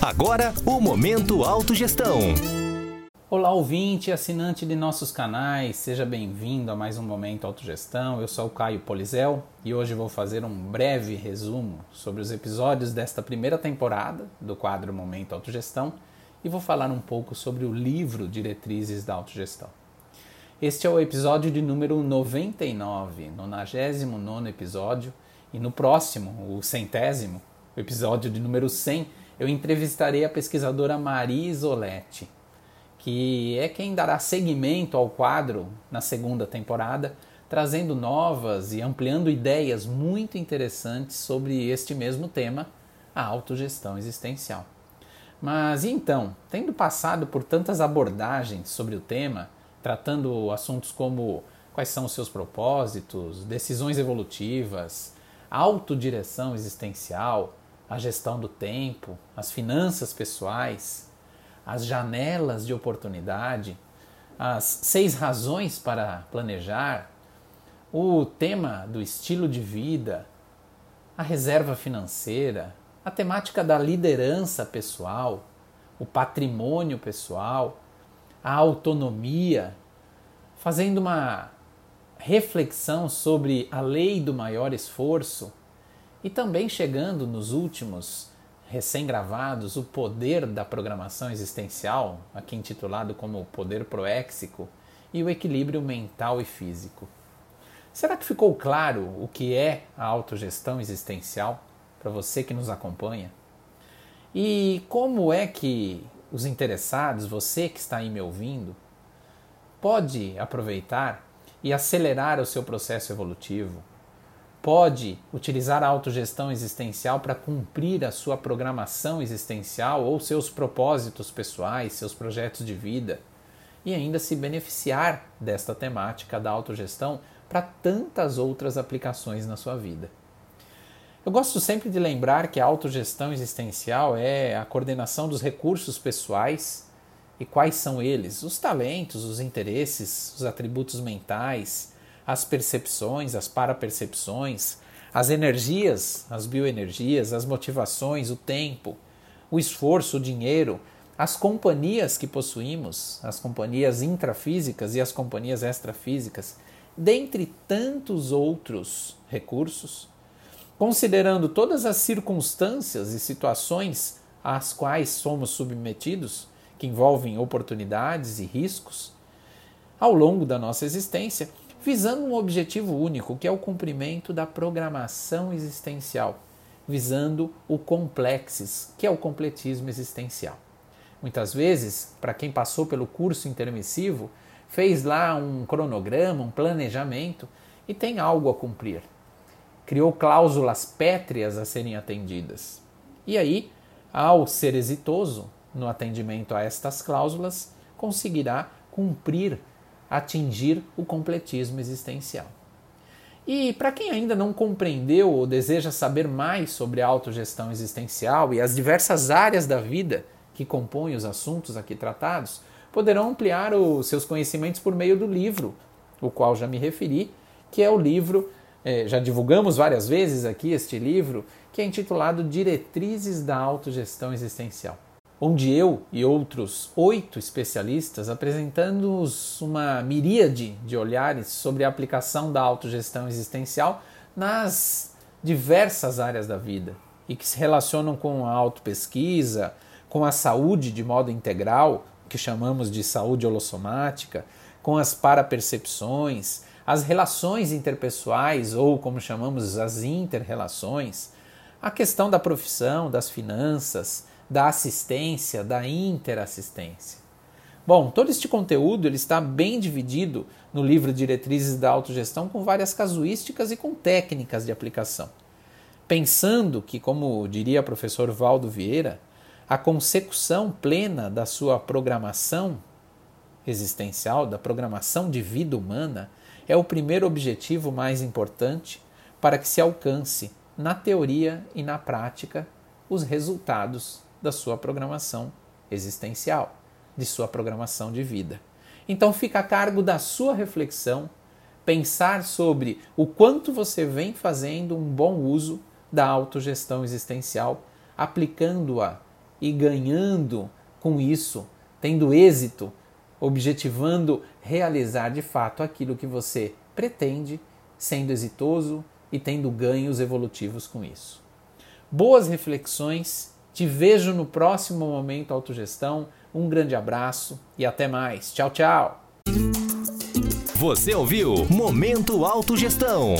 Agora, o Momento Autogestão. Olá, ouvinte e assinante de nossos canais, seja bem-vindo a mais um Momento Autogestão. Eu sou o Caio Polizel e hoje vou fazer um breve resumo sobre os episódios desta primeira temporada do quadro Momento Autogestão e vou falar um pouco sobre o livro Diretrizes da Autogestão. Este é o episódio de número 99, 99 episódio, e no próximo, o centésimo, o episódio de número 100, eu entrevistarei a pesquisadora Maria Isoletti, que é quem dará seguimento ao quadro na segunda temporada, trazendo novas e ampliando ideias muito interessantes sobre este mesmo tema, a autogestão existencial. Mas e então, tendo passado por tantas abordagens sobre o tema, tratando assuntos como quais são os seus propósitos, decisões evolutivas, autodireção existencial, a gestão do tempo, as finanças pessoais, as janelas de oportunidade, as seis razões para planejar, o tema do estilo de vida, a reserva financeira, a temática da liderança pessoal, o patrimônio pessoal, a autonomia, fazendo uma reflexão sobre a lei do maior esforço e também chegando nos últimos recém-gravados o poder da programação existencial, aqui intitulado como o poder proéxico, e o equilíbrio mental e físico. Será que ficou claro o que é a autogestão existencial para você que nos acompanha? E como é que os interessados, você que está aí me ouvindo, pode aproveitar e acelerar o seu processo evolutivo, pode utilizar a autogestão existencial para cumprir a sua programação existencial ou seus propósitos pessoais, seus projetos de vida e ainda se beneficiar desta temática da autogestão para tantas outras aplicações na sua vida. Eu gosto sempre de lembrar que a autogestão existencial é a coordenação dos recursos pessoais e quais são eles? Os talentos, os interesses, os atributos mentais, as percepções, as parapercepções, as energias, as bioenergias, as motivações, o tempo, o esforço, o dinheiro, as companhias que possuímos, as companhias intrafísicas e as companhias extrafísicas, dentre tantos outros recursos, considerando todas as circunstâncias e situações às quais somos submetidos, que envolvem oportunidades e riscos, ao longo da nossa existência, visando um objetivo único, que é o cumprimento da programação existencial, visando o complexes, que é o completismo existencial. Muitas vezes, para quem passou pelo curso intermissivo, fez lá um cronograma, um planejamento e tem algo a cumprir. Criou cláusulas pétreas a serem atendidas. E aí, ao ser exitoso, no atendimento a estas cláusulas, conseguirá cumprir, atingir o completismo existencial. E para quem ainda não compreendeu ou deseja saber mais sobre a autogestão existencial e as diversas áreas da vida que compõem os assuntos aqui tratados, poderão ampliar os seus conhecimentos por meio do livro, o qual já me referi, que é o livro, eh, já divulgamos várias vezes aqui este livro, que é intitulado Diretrizes da Autogestão Existencial onde eu e outros oito especialistas apresentamos uma miríade de olhares sobre a aplicação da autogestão existencial nas diversas áreas da vida e que se relacionam com a autopesquisa, com a saúde de modo integral, que chamamos de saúde holossomática, com as parapercepções, as relações interpessoais ou como chamamos as interrelações, a questão da profissão, das finanças, da assistência, da interassistência. Bom, todo este conteúdo ele está bem dividido no livro Diretrizes da Autogestão com várias casuísticas e com técnicas de aplicação. Pensando que, como diria o professor Valdo Vieira, a consecução plena da sua programação existencial, da programação de vida humana, é o primeiro objetivo mais importante para que se alcance, na teoria e na prática, os resultados da sua programação existencial, de sua programação de vida. Então fica a cargo da sua reflexão pensar sobre o quanto você vem fazendo um bom uso da autogestão existencial aplicando-a e ganhando com isso, tendo êxito, objetivando realizar de fato aquilo que você pretende, sendo exitoso e tendo ganhos evolutivos com isso. Boas reflexões, te vejo no próximo Momento Autogestão. Um grande abraço e até mais. Tchau, tchau. Você ouviu Momento Autogestão.